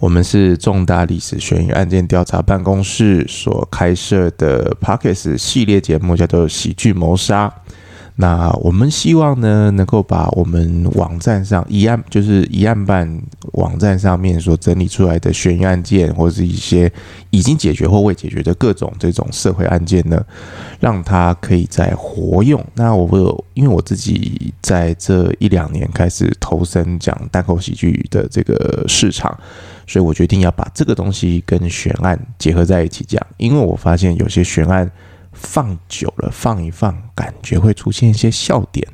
我们是重大历史悬疑案件调查办公室所开设的 Podcast 系列节目，叫做《喜剧谋杀》。那我们希望呢，能够把我们网站上一案，就是一案办网站上面所整理出来的悬疑案件，或者是一些已经解决或未解决的各种这种社会案件呢，让它可以再活用。那我有，因为我自己在这一两年开始投身讲单口喜剧的这个市场，所以我决定要把这个东西跟悬案结合在一起讲，因为我发现有些悬案。放久了，放一放，感觉会出现一些笑点，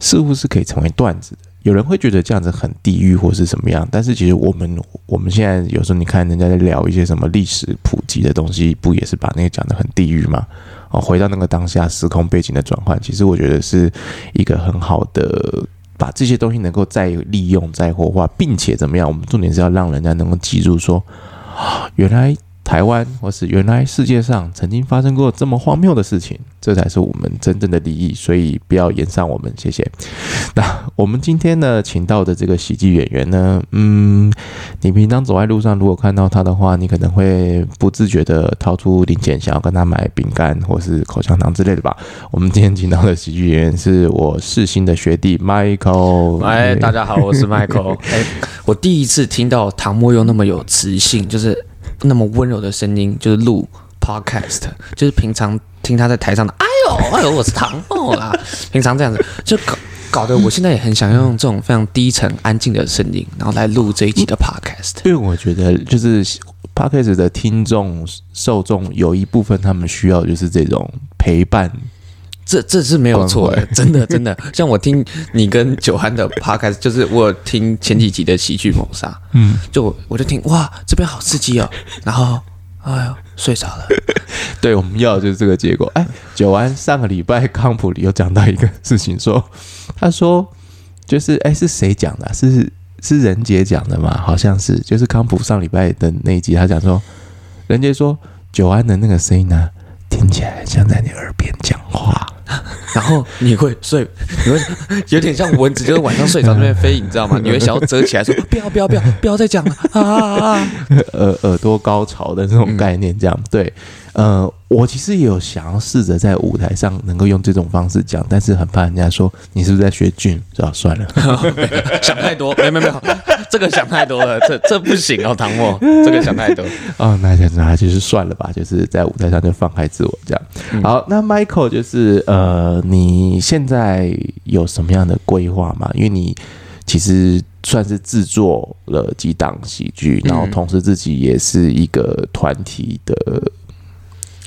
似乎是可以成为段子。有人会觉得这样子很地狱或是什么样，但是其实我们我们现在有时候你看人家在聊一些什么历史普及的东西，不也是把那个讲得很地狱吗？哦，回到那个当下时空背景的转换，其实我觉得是一个很好的把这些东西能够再利用、再活化，并且怎么样？我们重点是要让人家能够记住说，原来。台湾，或是原来世界上曾经发生过这么荒谬的事情，这才是我们真正的利益。所以不要延上我们，谢谢。那我们今天呢，请到的这个喜剧演员呢，嗯，你平常走在路上，如果看到他的话，你可能会不自觉的掏出零钱，想要跟他买饼干或是口香糖之类的吧。我们今天请到的喜剧演员是我世新的学弟 Michael。哎，大家好，我是 Michael。哎，我第一次听到唐默又那么有磁性，就是。那么温柔的声音，就是录 podcast，就是平常听他在台上的，哎呦哎呦，我是唐墨啦。平常这样子，就搞搞得我现在也很想用这种非常低沉、安静的声音，然后来录这一集的 podcast。因为我觉得，就是 podcast 的听众受众有一部分，他们需要就是这种陪伴。这这是没有错的，真的真的。像我听你跟九安的 podcast，就是我听前几集的喜剧谋杀，嗯，就我就听哇，这边好刺激哦，然后哎呦睡着了。对，我们要的就是这个结果。哎，九安上个礼拜康普里有讲到一个事情说，说他说就是哎是谁讲的？是是任杰讲的吗？好像是，就是康普上礼拜的那一集，他讲说任杰说九安的那个声音呢，听起来像在你耳边讲话。然后你会睡，你会 有点像蚊子，就是晚上睡着那边飞，你知道吗？你会想要折起来说不要不要不要不要再讲了啊啊啊！耳耳朵高潮的那种概念，这样对。呃，我其实也有想要试着在舞台上能够用这种方式讲，但是很怕人家说你是不是在学俊，是吧？算了，想太多，没没没有，这个想太多了，这这不行哦，唐墨，这个想太多哦，那那那就是算了吧，就是在舞台上就放开自我这样。嗯、好，那 Michael 就是呃，你现在有什么样的规划吗？因为你其实算是制作了几档喜剧，然后同时自己也是一个团体的。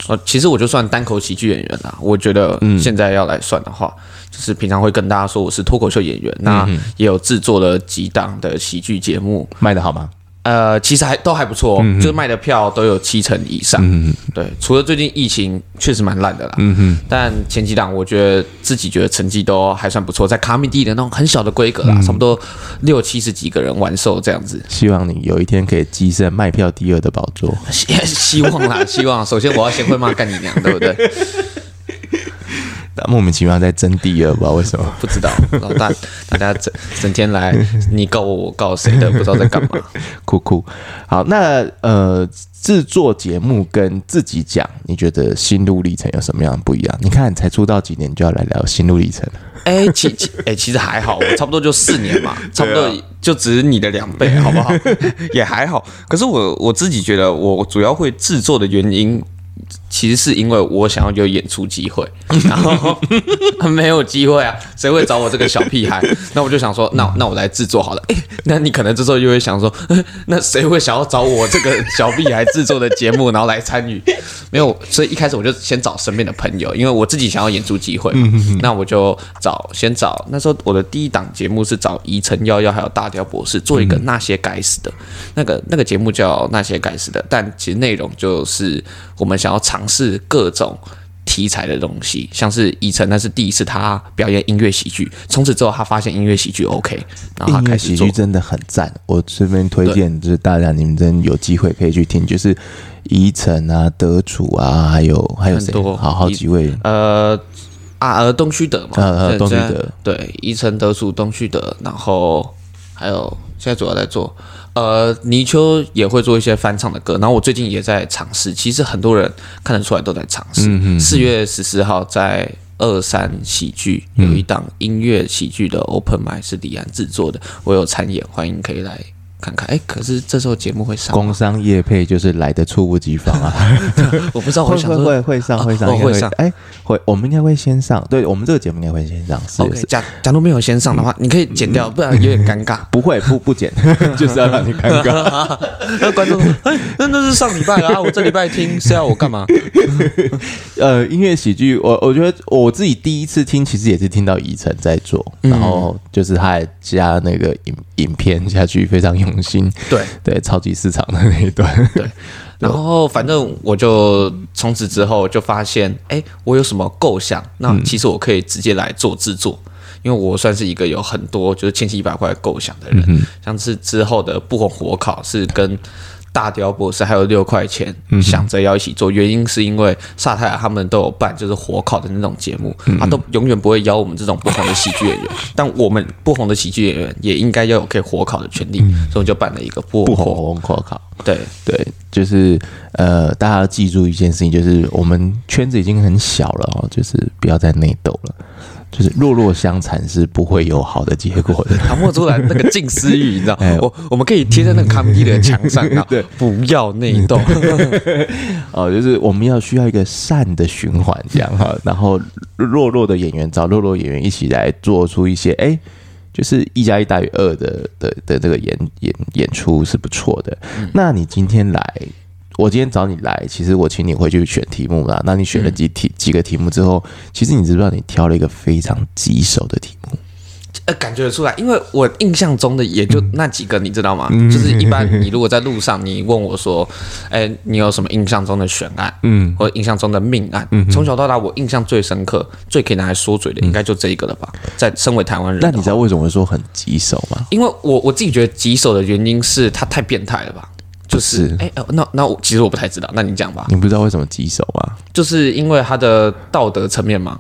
呃，其实我就算单口喜剧演员啦。我觉得现在要来算的话，嗯、就是平常会跟大家说我是脱口秀演员，嗯、那也有制作了几档的喜剧节目，卖的好吗？呃，其实还都还不错，嗯、就是卖的票都有七成以上。嗯对，除了最近疫情确实蛮烂的啦。嗯哼，但前几档我觉得自己觉得成绩都还算不错，在卡米蒂的那种很小的规格啦，嗯、差不多六七十几个人完售这样子。希望你有一天可以跻身卖票第二的宝座。希 希望啦，希望。首先我要先会骂干你娘，对不对？莫名其妙在争第二，不知道为什么，不知道。老大，大家整整天来，你告我，我告谁的，不知道在干嘛。酷酷。好，那呃，制作节目跟自己讲，你觉得心路历程有什么样的不一样？你看，才出道几年就要来聊心路历程。哎，其其哎，其实还好，我差不多就四年嘛，差不多就只是你的两倍，好不好？也还好。可是我我自己觉得，我主要会制作的原因。其实是因为我想要有演出机会，然后没有机会啊，谁会找我这个小屁孩？那我就想说，那那我来制作好了。诶，那你可能这时候就会想说，那谁会想要找我这个小屁孩制作的节目，然后来参与？没有，所以一开始我就先找身边的朋友，因为我自己想要演出机会，那我就找先找。那时候我的第一档节目是找宜城幺幺还有大雕博士做一个那些该死的，那个那个节目叫那些该死的，但其实内容就是我们想要尝。尝试各种题材的东西，像是以晨，那是第一次他表演音乐喜剧。从此之后，他发现音乐喜剧 OK，然后他开始喜剧真的很赞。我这边推荐就是大家你们真有机会可以去听，就是宜晨啊、德楚啊，还有还有谁？好好几位。呃啊呃，东区德嘛，呃东区德对，宜晨、德楚、东旭德，然后还有现在主要在做呃，泥鳅也会做一些翻唱的歌，然后我最近也在尝试。其实很多人看得出来都在尝试。四月十四号在二三喜剧有一档音乐喜剧的 Open Mic 是李安制作的，我有参演，欢迎可以来。看看，哎，可是这时候节目会上，工商业配就是来的猝不及防啊！我不知道，会会会会上会上会上，哎，会我们应该会先上，对我们这个节目应该会先上。OK，假假如没有先上的话，你可以剪掉，不然有点尴尬。不会，不不剪，就是要让你尴尬。那观众，哎，那那是上礼拜啊，我这礼拜听是要我干嘛？呃，音乐喜剧，我我觉得我自己第一次听，其实也是听到以晨在做，然后就是他还加那个影影片下去，非常用。重新。对。对超级市场的那一段。对，然后反正我就从此之后就发现，哎，我有什么构想，那其实我可以直接来做制作，因为我算是一个有很多就是千奇百怪构想的人，像是之后的不红火烤是跟。大雕博士还有六块钱，想着要一起做，原因是因为萨泰尔他们都有办就是火烤的那种节目，他都永远不会邀我们这种不红的喜剧演员，但我们不红的喜剧演员也应该要有可以火烤的权利，所以就办了一个不红火烤。对。对，就是呃，大家要记住一件事情，就是我们圈子已经很小了哦，就是不要再内斗了。就是弱弱相残是不会有好的结果的。唐墨出来那个近思语，你知道？我我们可以贴在那个康帝的墙上，对，不要内斗。哦，就是我们要需要一个善的循环，这样哈。然后弱弱的演员找弱弱演员一起来做出一些，哎，就是一加一大于二的的的这个演演演出是不错的。那你今天来？我今天找你来，其实我请你回去选题目啦。那你选了几题、嗯、几个题目之后，其实你知不知道你挑了一个非常棘手的题目？呃，感觉得出来，因为我印象中的也就那几个，你知道吗？嗯、就是一般你如果在路上，你问我说，哎、欸，你有什么印象中的悬案？嗯，或印象中的命案？嗯，从小到大，我印象最深刻、最可以拿来说嘴的，应该就这一个了吧？在身为台湾人，那你知道为什么会说很棘手吗？因为我我自己觉得棘手的原因是他太变态了吧。就是，哎，那那我其实我不太知道，那你讲吧。你不知道为什么棘手吗？就是因为他的道德层面嘛。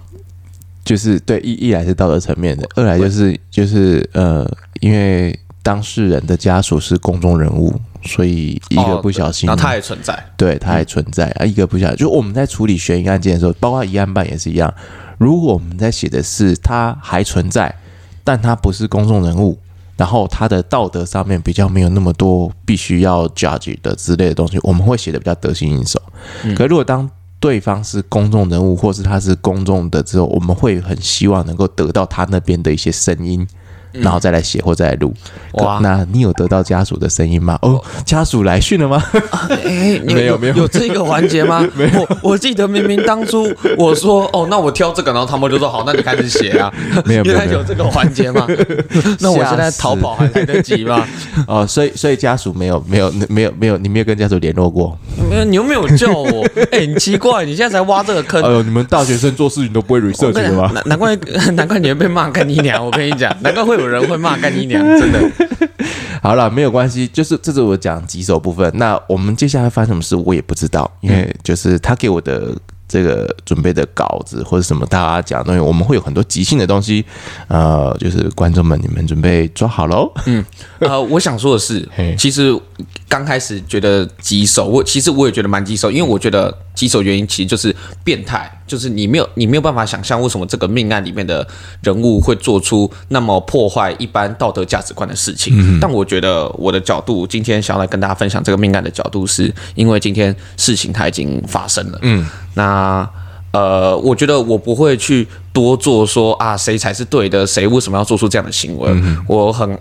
就是对，一一来是道德层面的，二来就是就是呃，因为当事人的家属是公众人物，所以一个不小心，然后他也存在，对，他还存在啊，一个不小心，就我们在处理悬疑案件的时候，包括疑案办也是一样，如果我们在写的是他还存在，但他不是公众人物。然后他的道德上面比较没有那么多必须要 judge 的之类的东西，我们会写的比较得心应手。可如果当对方是公众人物，或是他是公众的之后，我们会很希望能够得到他那边的一些声音。然后再来写或再来录，哇！那你有得到家属的声音吗？哦，家属来讯了吗？哎，没有没有，有这个环节吗？没有。我我记得明明当初我说哦，那我挑这个，然后他们就说好，那你开始写啊。没有没有，原来有这个环节吗？那我现在逃跑还来得及吗？哦，所以所以家属没有没有没有没有，你没有跟家属联络过？没有，你又没有叫我。哎，很奇怪，你现在才挖这个坑。哎呦，你们大学生做事情都不会 research 的吗？难难怪难怪你会被骂跟你娘！我跟你讲，难怪会有。人会骂干你娘，真的。好了，没有关系，就是这是我讲棘手部分。那我们接下来发生什么事，我也不知道，因为就是他给我的。这个准备的稿子或者什么大家讲的东西，我们会有很多即兴的东西，呃，就是观众们，你们准备抓好喽。嗯，呃，我想说的是，其实刚开始觉得棘手，我其实我也觉得蛮棘手，因为我觉得棘手原因其实就是变态，就是你没有你没有办法想象为什么这个命案里面的人物会做出那么破坏一般道德价值观的事情。嗯，但我觉得我的角度，今天想要来跟大家分享这个命案的角度，是因为今天事情它已经发生了。嗯。那呃，我觉得我不会去多做说啊，谁才是对的，谁为什么要做出这样的行为？嗯、我很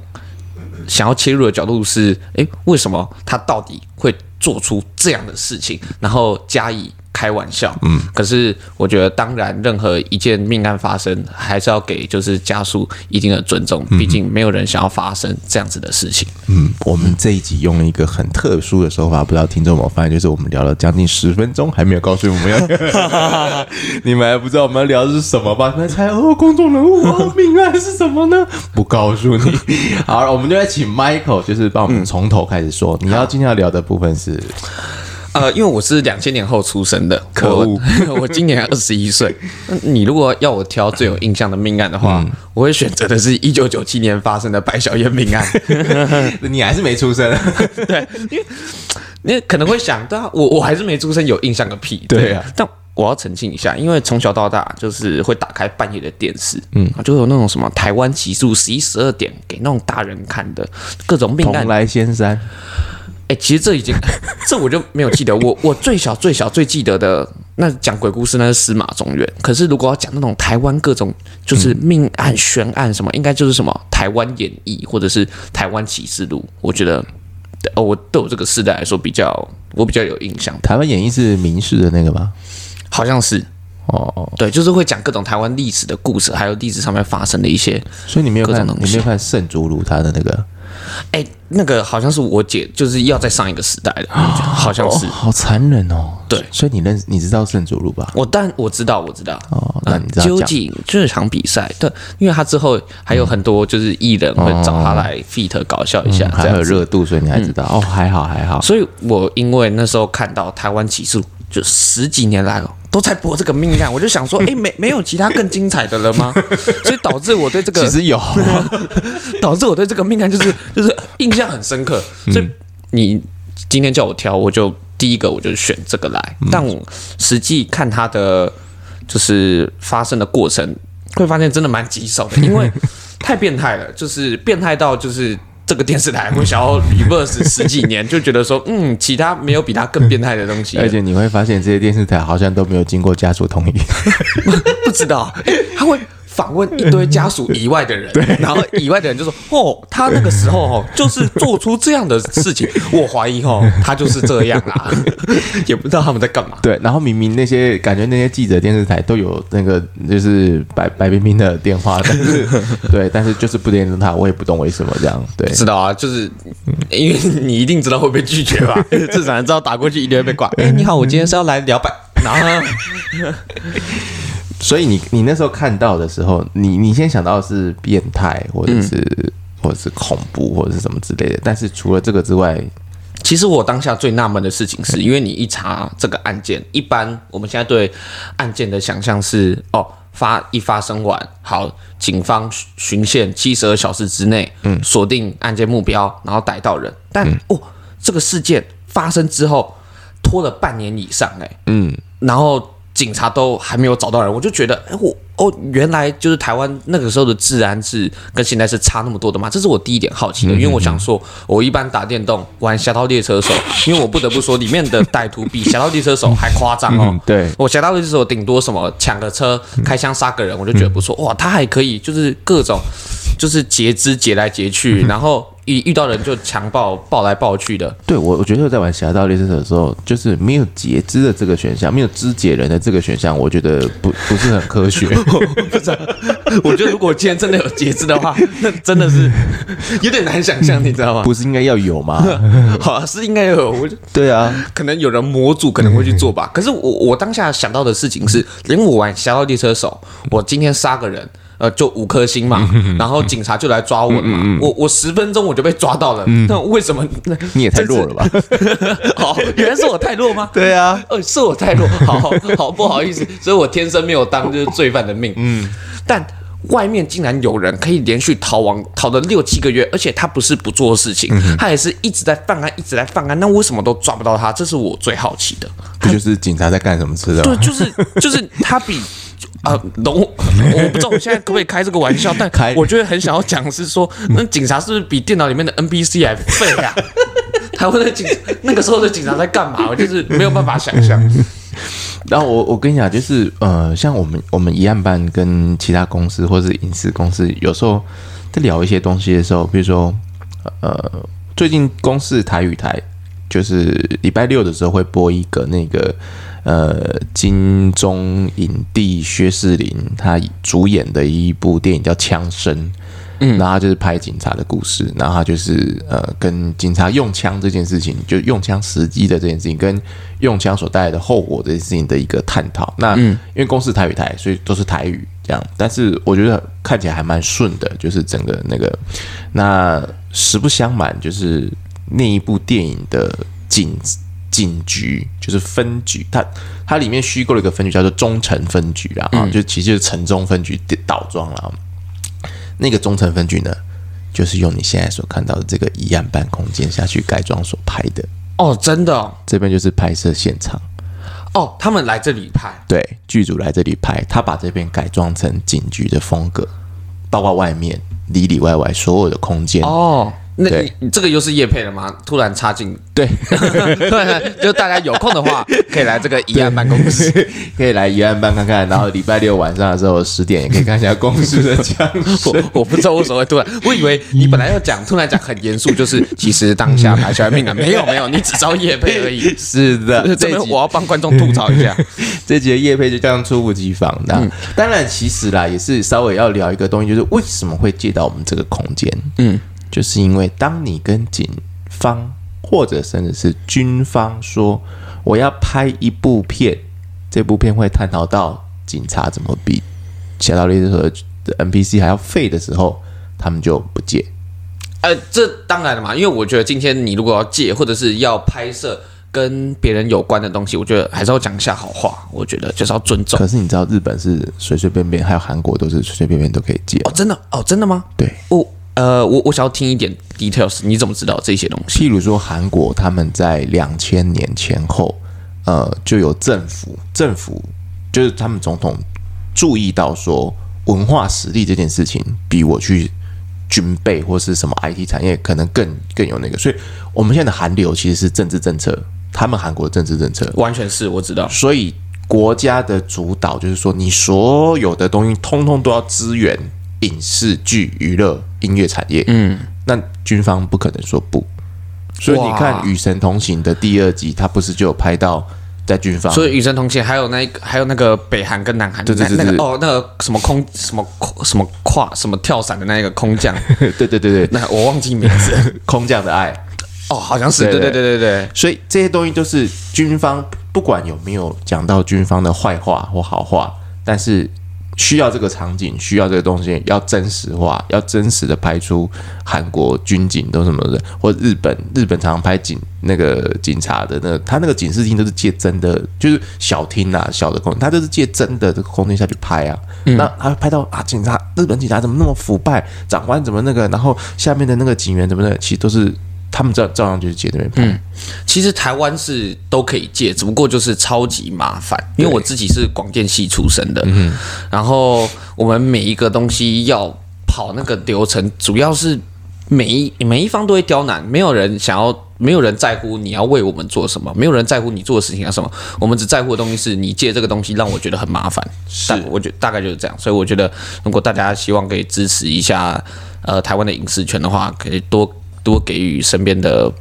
想要切入的角度是，诶，为什么他到底会做出这样的事情，然后加以。开玩笑，嗯，可是我觉得，当然，任何一件命案发生，还是要给就是家属一定的尊重，毕竟没有人想要发生这样子的事情。嗯，我们这一集用了一个很特殊的手法，不知道听众有没有发现，就是我们聊了将近十分钟，还没有告诉我们要，你们还不知道我们要聊的是什么吧？你们猜哦，公众人物哦，命案是什么呢？不告诉你。好了，我们就来请 Michael，就是帮我们从头开始说，你要今天要聊的部分是。呃，因为我是两千年后出生的，可恶 我，今年二十一岁。你如果要我挑最有印象的命案的话，嗯、我会选择的是一九九七年发生的白小燕命案。你还是没出生，对，因为你可能会想对啊，我我还是没出生，有印象个屁。对，对啊，但我要澄清一下，因为从小到大就是会打开半夜的电视，嗯，就有那种什么台湾起诉十一十二点给那种大人看的各种命案，蓬莱仙山。哎，其实这已经，这我就没有记得。我我最小最小最记得的，那讲鬼故事那是司马中原。可是如果要讲那种台湾各种就是命案悬案什么，应该就是什么台湾演义或者是台湾启示录。我觉得，哦，我对我这个时代来说比较，我比较有印象。台湾演义是明史的那个吗？好像是。哦，对，就是会讲各种台湾历史的故事，还有历史上面发生的一些。所以你没有看，你没有看圣竹如他的那个？哎，那个好像是我姐，就是要在上一个时代的，好像是，哦、好残忍哦。对，所以你认识，你知道圣主路吧？我但我知道，我知道。哦，那你知道究竟这场比赛，对，因为他之后还有很多就是艺人会找他来 feat 搞笑一下，还有热度，所以你还知道。嗯、哦，还好还好。所以我因为那时候看到台湾起诉，就十几年来了。都在播这个命案，我就想说，哎，没没有其他更精彩的了吗？所以导致我对这个其实有，导致我对这个命案就是就是印象很深刻。所以你今天叫我挑，我就第一个我就选这个来。但我实际看它的就是发生的过程，会发现真的蛮棘手的，因为太变态了，就是变态到就是。这个电视台会想要 reverse 十几年，就觉得说，嗯，其他没有比它更变态的东西。而且你会发现，这些电视台好像都没有经过家属同意，不知道他会。访问一堆家属以外的人，然后以外的人就说：“哦，他那个时候哦，就是做出这样的事情，我怀疑哦，他就是这样啦，也不知道他们在干嘛。”对，然后明明那些感觉那些记者电视台都有那个就是白白冰冰的电话，但是 对，但是就是不联络他，我也不懂为什么这样。对，知道啊，就是因为你一定知道会被拒绝吧？至少知道打过去一定会被挂。哎，你好，我今天是要来聊白，然后。所以你你那时候看到的时候，你你先想到的是变态，或者是、嗯、或者是恐怖，或者是什么之类的。但是除了这个之外，其实我当下最纳闷的事情是，因为你一查这个案件，一般我们现在对案件的想象是，哦，发一发生完，好，警方循线七十二小时之内，嗯，锁定案件目标，然后逮到人。但、嗯、哦，这个事件发生之后，拖了半年以上、欸，哎，嗯，然后。警察都还没有找到人，我就觉得，哎，我哦，原来就是台湾那个时候的治安是跟现在是差那么多的吗？这是我第一点好奇的，因为我想说，我一般打电动玩《侠盗猎车手》，因为我不得不说，里面的歹徒比《侠盗猎车手》还夸张哦。对，我《侠盗猎车手》顶多什么抢个车、开枪杀个人，我就觉得不错。哇，他还可以就是各种就是截肢截来截去，然后。一遇到人就强暴，抱来抱去的。对，我我觉得在玩《侠盗猎车手》的时候，就是没有截肢的这个选项，没有肢解人的这个选项，我觉得不不是很科学。不知道，我觉得如果今天真的有截肢的话，那真的是 有点难想象，你知道吗？不是应该要有吗？好，是应该要有。我对啊，可能有人模组可能会去做吧。可是我我当下想到的事情是，因为我玩《侠盗猎车手》，我今天杀个人。呃，就五颗星嘛，然后警察就来抓我了嘛，我我十分钟我就被抓到了，那为什么？你也太弱了吧？好，原来是我太弱吗？对啊，呃，是我太弱，好好不好意思，所以我天生没有当就是罪犯的命。嗯，但外面竟然有人可以连续逃亡逃了六七个月，而且他不是不做事情，他也是一直在犯案，一直在犯案，那为什么都抓不到他？这是我最好奇的。不就是警察在干什么吃的？对，就是就是他比。啊，龙，我不知道我现在可不可以开这个玩笑，但我觉得很想要讲是说，那警察是不是比电脑里面的 NPC 还废啊？台湾的警那个时候的警察在干嘛？我就是没有办法想象。然后我我跟你讲，就是呃，像我们我们一案办跟其他公司或者是影视公司，有时候在聊一些东西的时候，比如说呃，最近公视台语台就是礼拜六的时候会播一个那个。呃，金钟影帝薛仕凌他主演的一部电影叫《枪声》，嗯，然后他就是拍警察的故事，然后他就是呃，跟警察用枪这件事情，就用枪时机的这件事情，跟用枪所带来的后果这件事情的一个探讨。那因为公司台语台，所以都是台语这样，但是我觉得看起来还蛮顺的，就是整个那个。那实不相瞒，就是那一部电影的警。警局，就是分局，它它里面虚构了一个分局叫做中城分局啦，啊、嗯，就其实就是城中分局倒装了。那个中城分局呢，就是用你现在所看到的这个一案办空间下去改装所拍的。哦，真的、哦，这边就是拍摄现场。哦，他们来这里拍，对，剧组来这里拍，他把这边改装成警局的风格，包括外面里里外外所有的空间。哦。那你你这个又是叶配了吗？突然插进，对，对，就大家有空的话，可以来这个疑案办公室，可以来疑案办看看。然后礼拜六晚上的时候十点也可以看一下公司的讲。我我不知道为什么会突然，我以为你本来要讲，突然讲很严肃，就是其实当下排小孩命啊，没有没有，你只招叶配而已。是的，这边我要帮观众吐槽一下，这集的业配就这样猝不及防的。嗯、当然，其实啦，也是稍微要聊一个东西，就是为什么会借到我们这个空间？嗯。就是因为当你跟警方或者甚至是军方说我要拍一部片，这部片会探讨到警察怎么比侠盗猎车的 NPC 还要废的时候，他们就不借。呃，这当然了嘛，因为我觉得今天你如果要借或者是要拍摄跟别人有关的东西，我觉得还是要讲一下好话。我觉得就是要尊重。可是你知道日本是随随便便，还有韩国都是随随便便都可以借哦？真的哦？真的吗？对哦。呃，我我想要听一点 details，你怎么知道这些东西？譬如说，韩国他们在两千年前后，呃，就有政府政府就是他们总统注意到说，文化实力这件事情比我去军备或是什么 IT 产业可能更更有那个，所以我们现在的韩流其实是政治政策，他们韩国的政治政策完全是我知道，所以国家的主导就是说，你所有的东西通通都要支援。影视剧、娱乐、音乐产业，嗯，那军方不可能说不，所以你看《与神同行》的第二集，他不是就有拍到在军方？所以《与神同行》还有那个，还有那个北韩跟南韩，对对对，对，那个哦，那个什么空什么什么跨什么跳伞的那个空降，对对对对，那我忘记名字，空降的爱，哦，好像是，对对对。对对，所以这些东西都是军方不管有没有讲到军方的坏话或好话，但是。需要这个场景，需要这个东西，要真实化，要真实的拍出韩国军警都什么的，或日本日本常常拍警那个警察的那个，他那个警视厅都是借真的，就是小厅啊小的空间，他都是借真的这个空间下去拍啊。嗯、那他拍到啊，警察日本警察怎么那么腐败，长官怎么那个，然后下面的那个警员怎么的，其实都是。他们照照样就是借那边拍。嗯，其实台湾是都可以借，只不过就是超级麻烦。因为我自己是广电系出身的，嗯，然后我们每一个东西要跑那个流程，主要是每一每一方都会刁难，没有人想要，没有人在乎你要为我们做什么，没有人在乎你做的事情要什么。我们只在乎的东西是你借这个东西让我觉得很麻烦。是，我觉得大概就是这样。所以我觉得，如果大家希望可以支持一下呃台湾的影视圈的话，可以多。多给予身边的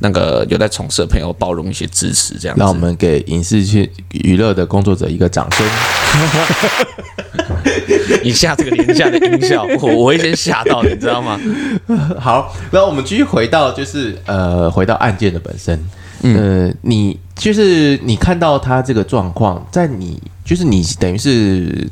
那个有在从事的朋友包容一些支持，这样。让我们给影视圈娱乐的工作者一个掌声。你下这个连下的音效，我我会先吓到你，知道吗？好，那我们继续回到就是呃，回到案件的本身。呃，你就是你看到他这个状况，在你就是你等于是。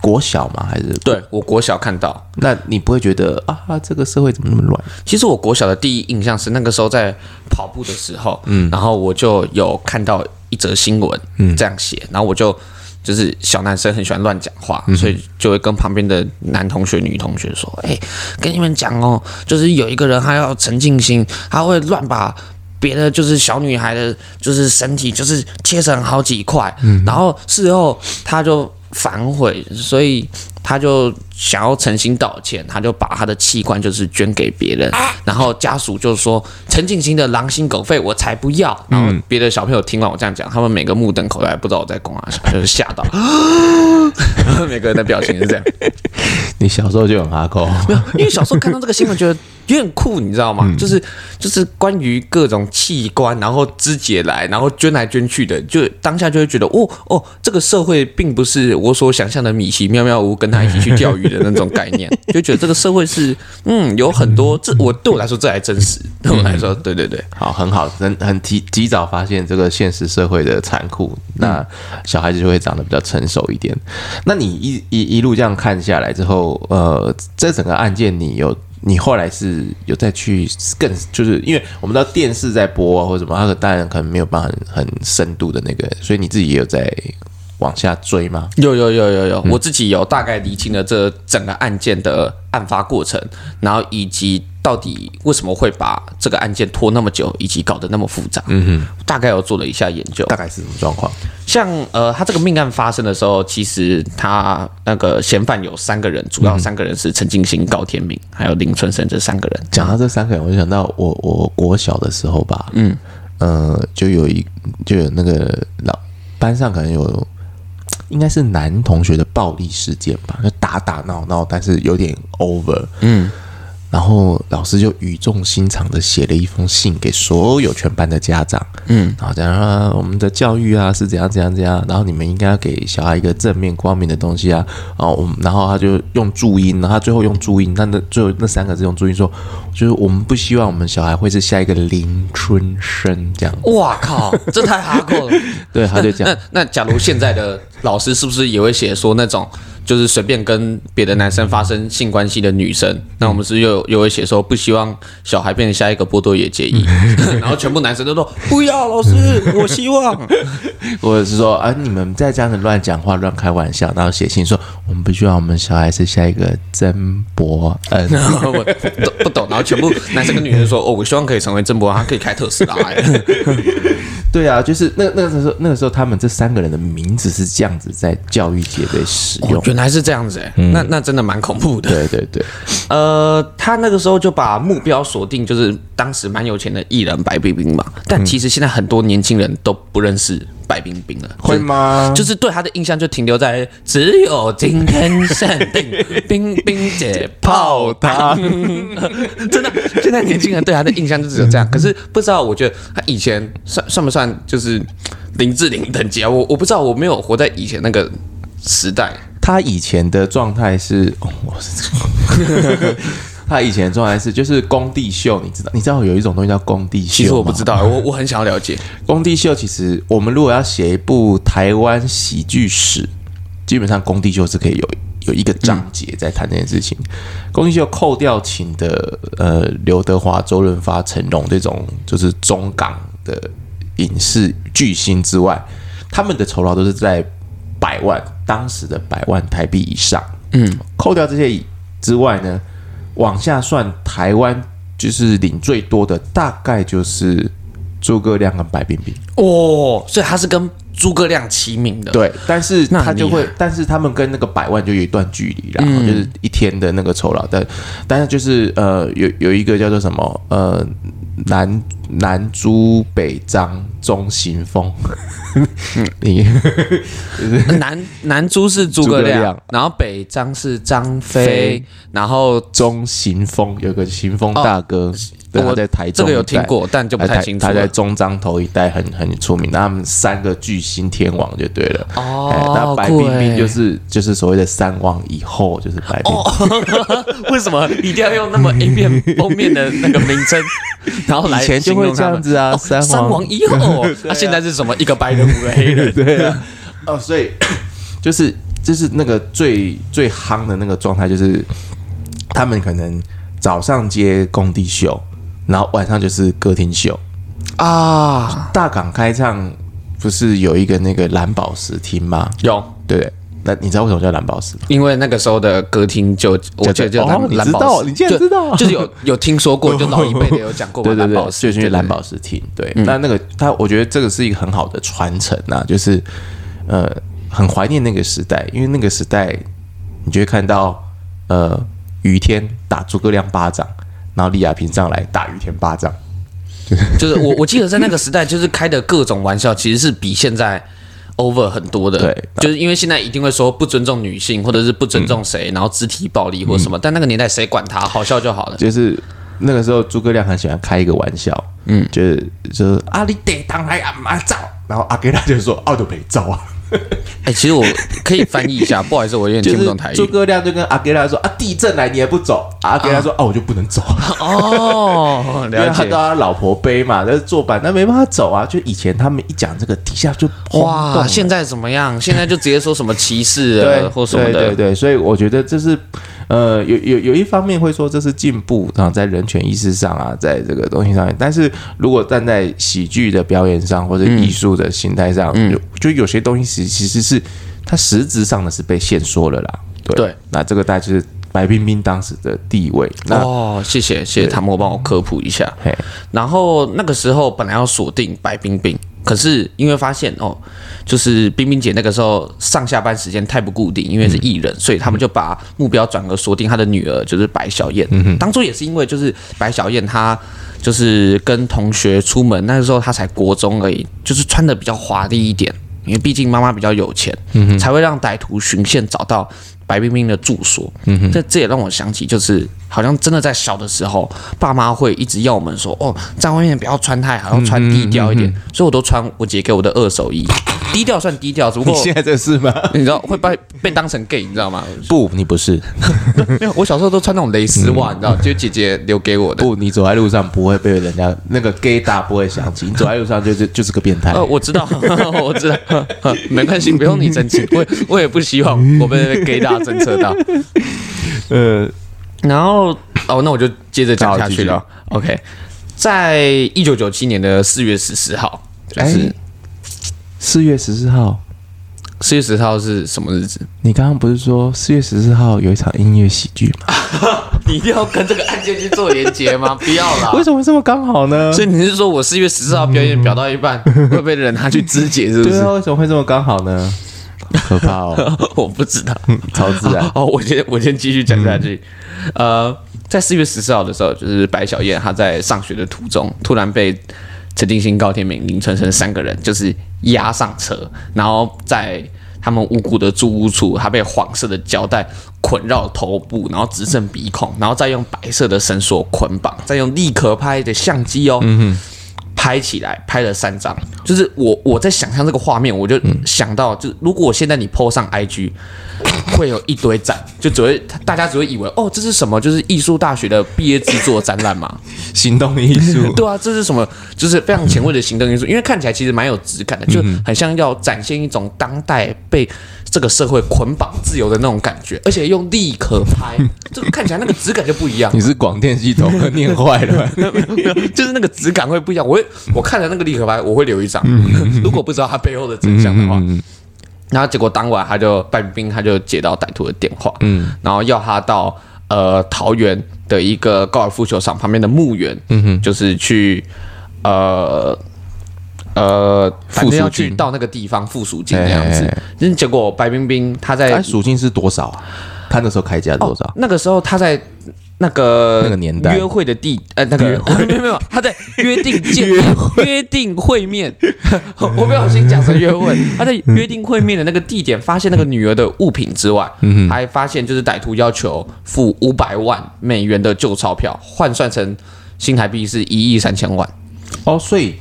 国小吗？还是对我国小看到，那你不会觉得啊，这个社会怎么那么乱？其实我国小的第一印象是那个时候在跑步的时候，嗯，然后我就有看到一则新闻，嗯，这样写，然后我就就是小男生很喜欢乱讲话，嗯、所以就会跟旁边的男同学、女同学说：“哎、欸，跟你们讲哦，就是有一个人他要陈进兴，他会乱把别的就是小女孩的，就是身体就是切成好几块，嗯，然后事后他就。”反悔，所以他就想要诚心道歉，他就把他的器官就是捐给别人，然后家属就说陈景行的狼心狗肺我才不要。然后别的小朋友听完我这样讲，他们每个目瞪口呆，不知道我在讲啥，就是吓到。每个人的表情是这样。你小时候就很哈扣，没有，因为小时候看到这个新闻觉得有点酷，你知道吗？嗯、就是就是关于各种器官，然后肢解来，然后捐来捐去的，就当下就会觉得哦哦，这个社会并不是我所想象的米奇妙妙屋跟他一起去钓鱼的那种概念，就觉得这个社会是嗯有很多这我对我来说这还真实，对我来说对对对，好很好，很很提及早发现这个现实社会的残酷，那小孩子就会长得比较成熟一点。那你一一一路这样看下来之后，呃，这整个案件你有你后来是有再去更，就是因为我们知道电视在播啊，或者什么，它当然可能没有办法很很深度的那个，所以你自己也有在往下追吗？有有有有有，嗯、我自己有大概理清了这整个案件的案发过程，然后以及。到底为什么会把这个案件拖那么久，以及搞得那么复杂？嗯哼，大概有做了一下研究，大概是什么状况？像呃，他这个命案发生的时候，其实他那个嫌犯有三个人，主要三个人是陈进兴、高天明，还有林春生这三个人。讲到这三个人，我就想到我我国小的时候吧，嗯呃，就有一就有那个老班上可能有应该是男同学的暴力事件吧，就打打闹闹，但是有点 over，嗯。然后老师就语重心长的写了一封信给所有全班的家长，嗯，然后讲啊，我们的教育啊是怎样怎样怎样，然后你们应该要给小孩一个正面光明的东西啊，然后我们，然后他就用注音，然后他最后用注音，那那最后那三个字用注音说，就是我们不希望我们小孩会是下一个林春生这样。哇靠，这太哈扣了。对，他就讲，那那假如现在的老师是不是也会写说那种？就是随便跟别的男生发生性关系的女生，那我们是又又会写说不希望小孩变成下一个波多野结衣，然后全部男生都说不要，老师，我希望，或者是说啊，你们在这样子乱讲话、乱开玩笑，然后写信说我们不希望我们小孩是下一个曾博恩，然后我不不懂，然后全部男生跟女生说哦，我希望可以成为曾博恩，他可以开特斯拉。对啊，就是那那个时候，那个时候他们这三个人的名字是这样子在教育界被使用。原来是这样子哎，嗯、那那真的蛮恐怖的。对对对，呃，他那个时候就把目标锁定就是当时蛮有钱的艺人白冰冰嘛，但其实现在很多年轻人都不认识。白冰冰了，会吗？就是对他的印象就停留在只有今天限定 冰冰姐泡汤，真的，现在年轻人对他的印象就只有这样。可是不知道，我觉得他以前算算不算就是林志玲等级啊？我我不知道，我没有活在以前那个时代。他以前的状态是，哦，我是。他以前的状态是就是工地秀，你知道？你知道有一种东西叫工地秀？其实我不知道，我我很想要了解工地秀。其实我们如果要写一部台湾喜剧史，基本上工地秀是可以有有一个章节在谈这件事情。嗯、工地秀扣掉请的呃刘德华、周润发、成龙这种就是中港的影视巨星之外，他们的酬劳都是在百万，当时的百万台币以上。嗯，扣掉这些之外呢？往下算，台湾就是领最多的，大概就是诸葛亮跟白冰冰哦，所以他是跟诸葛亮齐名的。对，但是他就会，但是他们跟那个百万就有一段距离，然后就是一天的那个酬劳，但但是就是呃，有有一个叫做什么呃。南南珠北张中行风，你 南南珠是诸葛亮，然后北张是张飞，然后中行风有个行风大哥。我在台中，这个有听过，但就不太清楚。他在中彰头一带很很出名，他们三个巨星天王就对了。哦，那白冰冰就是就是所谓的三王以后就是白冰冰。为什么一定要用那么一面封面的那个名称？然后来以前就会这样子啊，三三王以后，那现在是什么？一个白人五个黑人，对啊。哦，所以就是就是那个最最夯的那个状态，就是他们可能早上接工地秀。然后晚上就是歌厅秀啊！大港开唱不是有一个那个蓝宝石厅吗？有，对。那你知道为什么叫蓝宝石吗？因为那个时候的歌厅就我觉得就蓝宝石，你知道？你竟然知道？就是有有听说过，就老一辈的有讲过蓝宝石，就是蓝宝石厅。对，那那个他，我觉得这个是一个很好的传承呐，就是呃，很怀念那个时代，因为那个时代，你就会看到呃，雨天打诸葛亮巴掌。然后李亚平上来打余天巴掌，就是我我记得在那个时代，就是开的各种玩笑，其实是比现在 over 很多的。对，就是因为现在一定会说不尊重女性，或者是不尊重谁，然后肢体暴力或什么。但那个年代谁管他，好笑就好了。就是那个时候，诸葛亮很喜欢开一个玩笑，嗯，就是就是阿里得当来阿妈照，然后阿给他就说奥德培照啊。哎、欸，其实我可以翻译一下，不好意思，我有点听不懂台语。诸葛亮就跟阿给拉说：“啊，地震来你也不走。”阿给拉说：“哦、啊啊，我就不能走。”哦，了解。他他老婆背嘛，但是坐板，那没办法走啊。就以前他们一讲这个，底下就哇，现在怎么样？现在就直接说什么歧视啊，或什么的。对对对，所以我觉得这是呃，有有有一方面会说这是进步啊，在人权意识上啊，在这个东西上面。但是如果站在喜剧的表演上或者艺术的形态上，嗯，就有些东西其实其实是它实质上呢是被限缩了啦。对，对那这个大概就是白冰冰当时的地位。哦，谢谢谢谢他们帮我科普一下。嘿，然后那个时候本来要锁定白冰冰。可是因为发现哦，就是冰冰姐那个时候上下班时间太不固定，因为是艺人，所以他们就把目标转而锁定她的女儿，就是白小燕。嗯当初也是因为就是白小燕她就是跟同学出门，那个时候她才国中而已，就是穿的比较华丽一点，因为毕竟妈妈比较有钱，才会让歹徒循线找到。白冰冰的住所，嗯哼，这这也让我想起，就是好像真的在小的时候，爸妈会一直要我们说，哦，在外面不要穿太好，要穿低调一点，所以我都穿我姐给我的二手衣，低调算低调，只不过你现在这是吗？你知道会被被当成 gay，你知道吗？不，你不是，我小时候都穿那种蕾丝袜，你知道，就姐姐留给我的。不，你走在路上不会被人家那个 gay 大不会想起，你走在路上就是就是个变态。呃，我知道，我知道，没关系，不用你生气，我我也不希望我被 gay 大。侦测到，呃，然后哦，那我就接着讲下去了。OK，在一九九七年的四月十四号，就是四月十四号，四月十四号是什么日子？你刚刚不是说四月十四号有一场音乐喜剧吗？你一定要跟这个案件去做连接吗？不要啦，为什么这么刚好呢？所以你是说我四月十四号表演表到一半，会被人拿去肢解，是不是？对啊，为什么会这么刚好呢？可怕哦！我不知道，超自然。哦，我先我先继续讲下去。嗯、呃，在四月十四号的时候，就是白小燕她在上学的途中，突然被陈进兴、高天明、林春生三个人就是押上车，然后在他们无辜的住屋处，他被黄色的胶带捆绕头部，然后只剩鼻孔，然后再用白色的绳索捆绑，再用立可拍的相机哦。嗯拍起来，拍了三张，就是我我在想象这个画面，我就想到，就如果我现在你 po 上 IG，会有一堆展，就只会大家只会以为哦，这是什么？就是艺术大学的毕业制作展览嘛，行动艺术。对啊，这是什么？就是非常前卫的行动艺术，因为看起来其实蛮有质感的，就很像要展现一种当代被。这个社会捆绑自由的那种感觉，而且用立可拍，这个看起来那个质感就不一样。你是广电系统念坏了？就是那个质感会不一样。我会我看了那个立可拍，我会留一张。如果不知道他背后的真相的话，然后结果当晚他就范冰冰他就接到歹徒的电话，嗯，然后要他到呃桃园的一个高尔夫球场旁边的墓园，嗯哼，就是去呃。呃，反正要去到那个地方付赎金那样子，嗯，结果白冰冰她在赎金是多少啊？他那时候开价多少？哦？那个时候他在那个那个年代约会的地呃那个没有 没有，他在约定见 约约定会面，我不小心讲成约会，他在约定会面的那个地点发现那个女儿的物品之外，嗯，还发现就是歹徒要求付五百万美元的旧钞票，换算成新台币是一亿三千万哦，所以。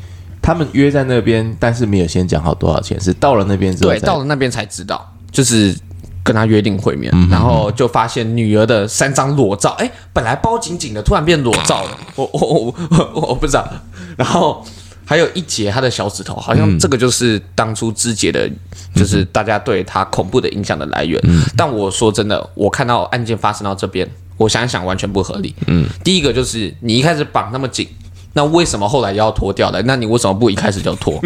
他们约在那边，但是没有先讲好多少钱，是到了那边之后，对，到了那边才知道，就是跟他约定会面，然后就发现女儿的三张裸照，哎，本来包紧紧的，突然变裸照了，我我我我我不知道，然后还有一截他的小指头，好像这个就是当初肢解的，就是大家对他恐怖的影响的来源。嗯、但我说真的，我看到案件发生到这边，我想想完全不合理。嗯，第一个就是你一开始绑那么紧。那为什么后来要脱掉的？那你为什么不一开始就脱？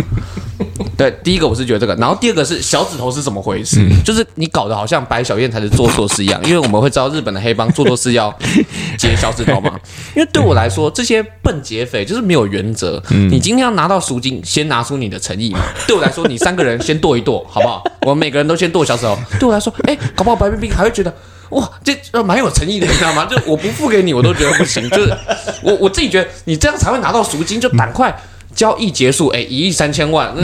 对，第一个我是觉得这个，然后第二个是小指头是怎么回事？嗯、就是你搞得好像白小燕才是做错事一样，因为我们会知道日本的黑帮做错事要 截小指头嘛。因为对我来说，这些笨劫匪就是没有原则。嗯、你今天要拿到赎金，先拿出你的诚意嘛。对我来说，你三个人先剁一剁，好不好？我们每个人都先剁小指头。对我来说，哎，搞不好白冰冰还会觉得。哇，这呃蛮有诚意的，你知道吗？就我不付给你，我都觉得不行。就是我我自己觉得，你这样才会拿到赎金，就赶快交易结束。哎，一亿三千万，那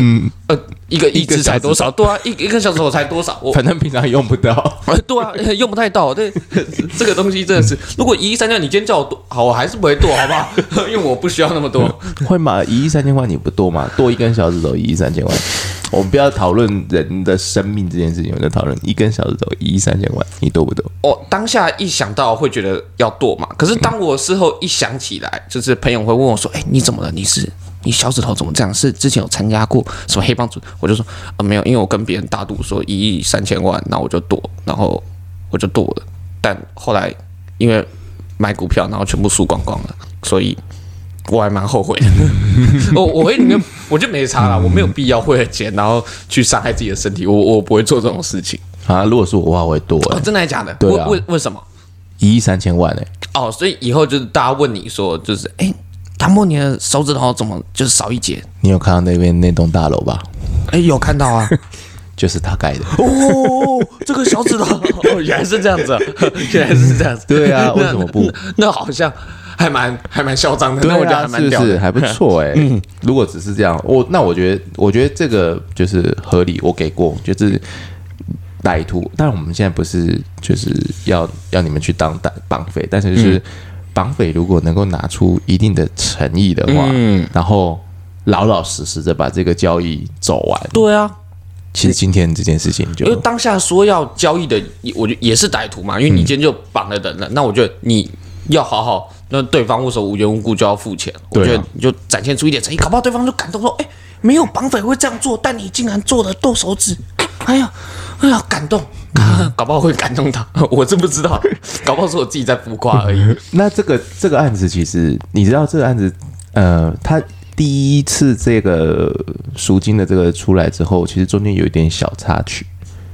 呃一个亿只才多少？对啊，一一个小时我才多少？我反正平常用不到。对啊，用不太到。对，这个东西真的是，如果一亿三千万，你今天叫我剁，好，我还是不会剁，好不好？因为我不需要那么多。会吗？一亿三千万你不剁吗？剁一根小指头，一亿三千万。我们不要讨论人的生命这件事情，我们在讨论一根小指头一亿三千万，你剁不剁？哦，当下一想到会觉得要剁嘛。可是当我事后一想起来，就是朋友会问我说：“哎，你怎么了？你是你小指头怎么这样？是之前有参加过什么黑帮组？”我就说：“啊，没有，因为我跟别人打赌说一亿三千万，那我就剁，然后我就剁了。”但后来因为买股票，然后全部输光光了，所以我还蛮后悔的。我我会你我就没差了，我没有必要为了钱，然后去伤害自己的身体，我我不会做这种事情啊。如果是我的话，我会多、欸哦。真的还是假的？对啊。为为什么？一亿三千万哎、欸！哦，所以以后就是大家问你说，就是哎，唐墨你的手指头怎么就是少一截？你有看到那边那栋大楼吧？哎，有看到啊，就是他盖的哦。这个小指头 哦，原来是这样子，原来是这样子。对啊，为什么不？那，那好像还蛮还蛮嚣张的。对啊，那我觉得还蛮屌的，是是还不错哎、如果只是这样，我那我觉得，我觉得这个就是合理，我给过，就是。歹徒，但我们现在不是就是要要你们去当绑绑匪，但是就是绑匪如果能够拿出一定的诚意的话，嗯，然后老老实实的把这个交易走完，对啊，其实今天这件事情就因为当下说要交易的，我觉得也是歹徒嘛，因为你今天就绑了人了，嗯，那我觉得你要好好，那对方为什么无缘无故就要付钱？我觉得你就展现出一点诚意，搞不好对方就感动说，哎，没有绑匪会这样做，但你竟然做了剁手指，哎呀。哎呀，感动，搞不好会感动他，我真不知道，搞不好是我自己在浮夸而已。那这个这个案子，其实你知道，这个案子，呃，他第一次这个赎金的这个出来之后，其实中间有一点小插曲。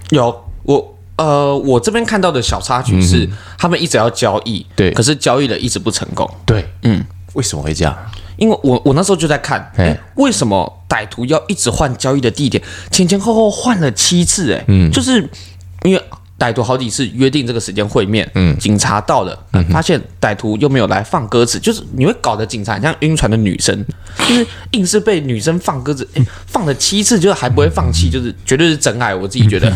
有我呃，我这边看到的小插曲是，他们一直要交易，对，可是交易的一直不成功。对，嗯，为什么会这样？因为我我那时候就在看，哎，为什么歹徒要一直换交易的地点，前前后后换了七次，哎，嗯，就是因为歹徒好几次约定这个时间会面，嗯，警察到了，嗯，发现歹徒又没有来放鸽子，就是你会搞得警察很像晕船的女生，就是硬是被女生放鸽子，哎，放了七次就是还不会放弃，就是绝对是真爱，我自己觉得，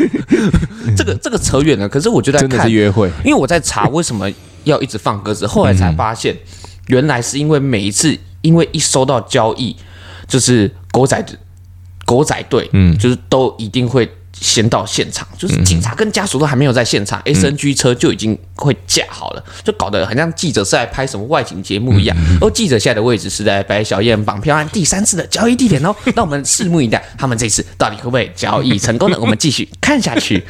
这个这个扯远了，可是我就在看真的是约会，因为我在查为什么要一直放鸽子，后来才发现。原来是因为每一次，因为一收到交易，就是狗仔的狗仔队，嗯，就是都一定会先到现场，就是警察跟家属都还没有在现场，嗯，SNG 车就已经会架好了，就搞得很像记者是在拍什么外景节目一样。而记者现在的位置是在白小燕绑票案第三次的交易地点哦，那我们拭目以待，他们这次到底会不会交易成功呢？我们继续看下去。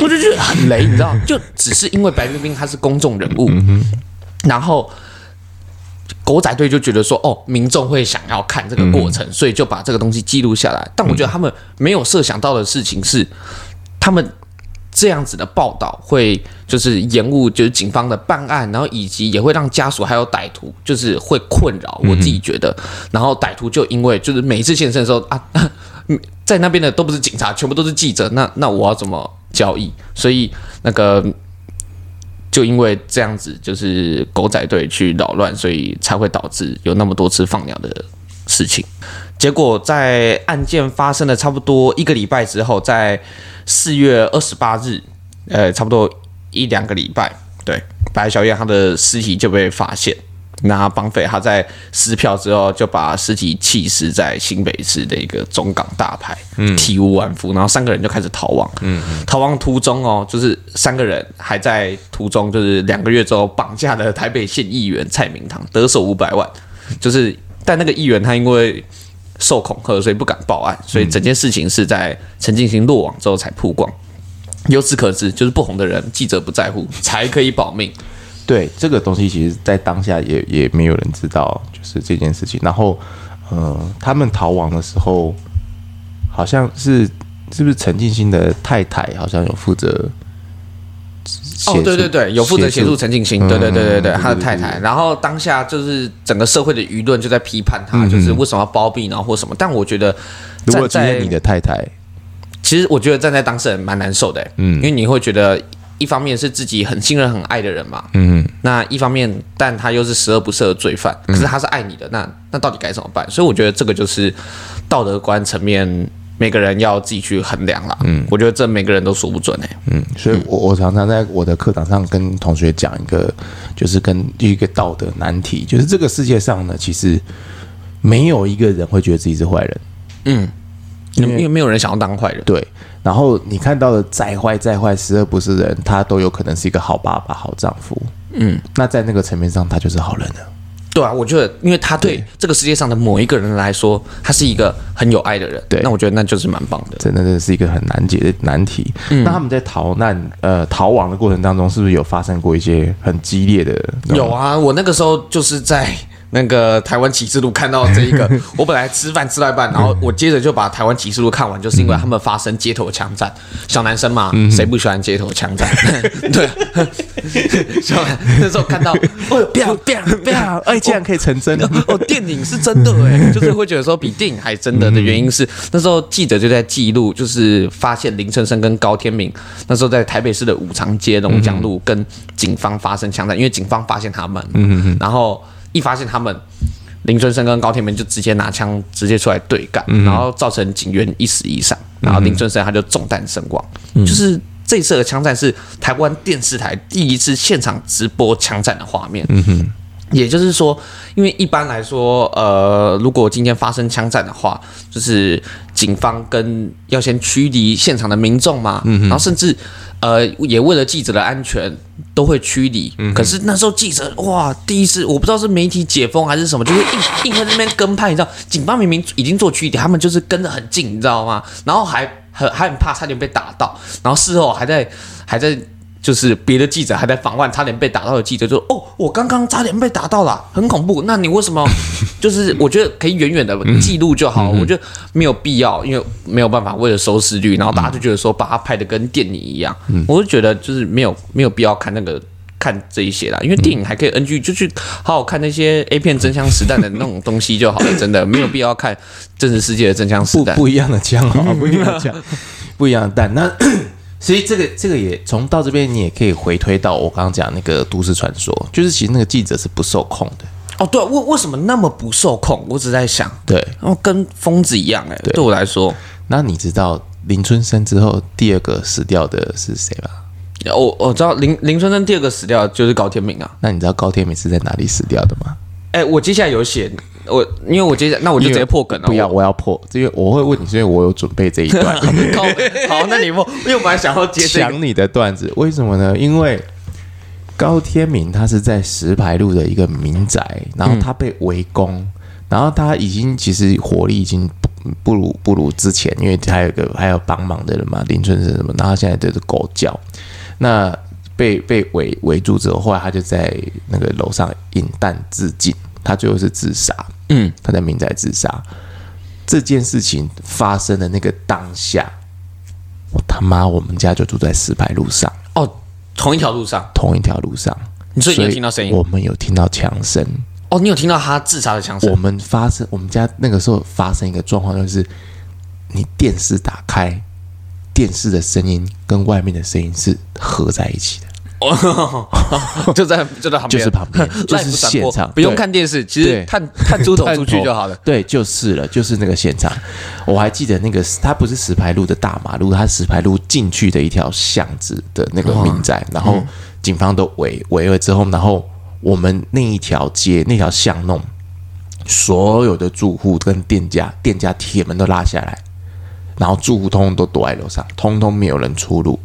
我就觉得很雷，你知道，就只是因为白冰冰她是公众人物，然后。狗仔队就觉得说，哦，民众会想要看这个过程，所以就把这个东西记录下来。但我觉得他们没有设想到的事情是，他们这样子的报道会就是延误，就是警方的办案，然后以及也会让家属还有歹徒就是会困扰。我自己觉得，然后歹徒就因为就是每一次现身的时候啊，在那边的都不是警察，全部都是记者，那那我要怎么交易？所以那个。就因为这样子，就是狗仔队去扰乱，所以才会导致有那么多次放鸟的事情。结果在案件发生了差不多一个礼拜之后，在四月二十八日，呃，差不多一两个礼拜，对，白小燕她的尸体就被发现。那绑匪他在撕票之后，就把尸体弃尸在新北市的一个中港大排，嗯，体无完肤，然后三个人就开始逃亡，嗯，逃亡途中哦，就是三个人还在途中，就是两个月之后绑架了台北县议员蔡明堂，得手五百万，就是但那个议员他因为受恐吓，所以不敢报案，所以整件事情是在陈进兴落网之后才曝光。由此可知，就是不红的人，记者不在乎，才可以保命。对这个东西，其实，在当下也也没有人知道，就是这件事情。然后，呃，他们逃亡的时候，好像是是不是陈静心的太太，好像有负责。哦，对对对，有负责协助陈静心，对对对对对，他的太太。然后当下就是整个社会的舆论就在批判他，就是为什么要包庇，然后或什么。但我觉得，如果今天你的太太，其实我觉得站在当事人蛮难受的，嗯，因为你会觉得。一方面是自己很信任、很爱的人嘛，嗯，那一方面，但他又是十恶不赦的罪犯，可是他是爱你的，那那到底该怎么办？所以我觉得这个就是道德观层面，每个人要自己去衡量啦。嗯，我觉得这每个人都说不准哎、欸。嗯，所以我我常常在我的课堂上跟同学讲一个，就是跟一个道德难题，就是这个世界上呢，其实没有一个人会觉得自己是坏人。嗯。因为没有人想要当坏人，对。然后你看到的再坏再坏、十恶不赦的人，他都有可能是一个好爸爸、好丈夫。嗯，那在那个层面上，他就是好人了。对啊，我觉得，因为他对这个世界上的某一个人来说，他是一个很有爱的人。对，那我觉得那就是蛮棒的。真的，这是一个很难解的难题。嗯、那他们在逃难、呃逃亡的过程当中，是不是有发生过一些很激烈的？有啊，我那个时候就是在。那个台湾启示录看到这一个，我本来吃饭吃到一半，然后我接着就把台湾启示录看完，就是因为他们发生街头枪战，小男生嘛，谁不喜欢街头枪战？对，小那时候看到，哦，不要不要不要，哎，竟然可以成真。的哦，电影是真的哎，就是会觉得说比电影还真的的原因是，那时候记者就在记录，就是发现林春生跟高天明那时候在台北市的五常街龙江路跟警方发生枪战，因为警方发现他们，嗯。然后。一发现他们，林春生跟高天明就直接拿枪直接出来对干，嗯、然后造成警员一死一伤，然后林春生他就中弹身亡。嗯、就是这次的枪战是台湾电视台第一次现场直播枪战的画面。嗯哼，也就是说，因为一般来说，呃，如果今天发生枪战的话，就是警方跟要先驱离现场的民众嘛，嗯、然后甚至。呃，也为了记者的安全，都会驱离。嗯、可是那时候记者哇，第一次我不知道是媒体解封还是什么，就是硬硬在那边跟拍，你知道，警方明明已经做驱离，他们就是跟得很近，你知道吗？然后还很还很怕，差点被打到，然后事后还在还在。就是别的记者还在访问差点被打到的记者，就说：“哦，我刚刚差点被打到了，很恐怖。那你为什么？就是我觉得可以远远的记录就好，嗯、我觉得没有必要，因为没有办法为了收视率，然后大家就觉得说把它拍的跟电影一样。嗯、我就觉得就是没有没有必要看那个看这一些啦，因为电影还可以 NG，就去好好看那些 A 片真枪实弹的那种东西就好了。真的没有必要看真实世界的真枪实弹，不不一样的枪啊，不一样的枪，不一样的弹。那。”所以这个这个也从到这边，你也可以回推到我刚刚讲那个都市传说，就是其实那个记者是不受控的。哦，对，为为什么那么不受控？我只在想，对，然后跟疯子一样，哎，对，对我来说。那你知道林春生之后第二个死掉的是谁吗？我我知道林林春生第二个死掉就是高天明啊。那你知道高天明是在哪里死掉的吗？哎，我接下来有写。我因为我接下来那我就直接破梗了。不要，我要破，因为我会问你，是因为我有准备这一段。好，那你破，因为我本来想要接抢你的段子，为什么呢？因为高天明他是在石牌路的一个民宅，然后他被围攻，嗯、然后他已经其实火力已经不不如不如之前，因为还有个还有帮忙的人嘛，林春生什么，然后现在就是狗叫，那被被围围住之后，后来他就在那个楼上饮弹自尽。他最后是自杀，嗯，他在民宅自杀。这件事情发生的那个当下，我他妈，我们家就住在石牌路上哦，同一条路上，同一条路上。你说你有听到声音？我们有听到枪声。哦，你有听到他自杀的枪声？我们发生，我们家那个时候发生一个状况，就是你电视打开，电视的声音跟外面的声音是合在一起的。就在就在旁边，就是旁边，就是现场，不用看电视，其实探探猪头出去就好了。对，就是了，就是那个现场。我还记得那个，它不是石牌路的大马路，它石牌路进去的一条巷子的那个民宅，然后警方都围围了之后，然后我们那一条街那条巷弄，所有的住户跟店家，店家铁门都拉下来，然后住户通通都躲在楼上，通通没有人出入。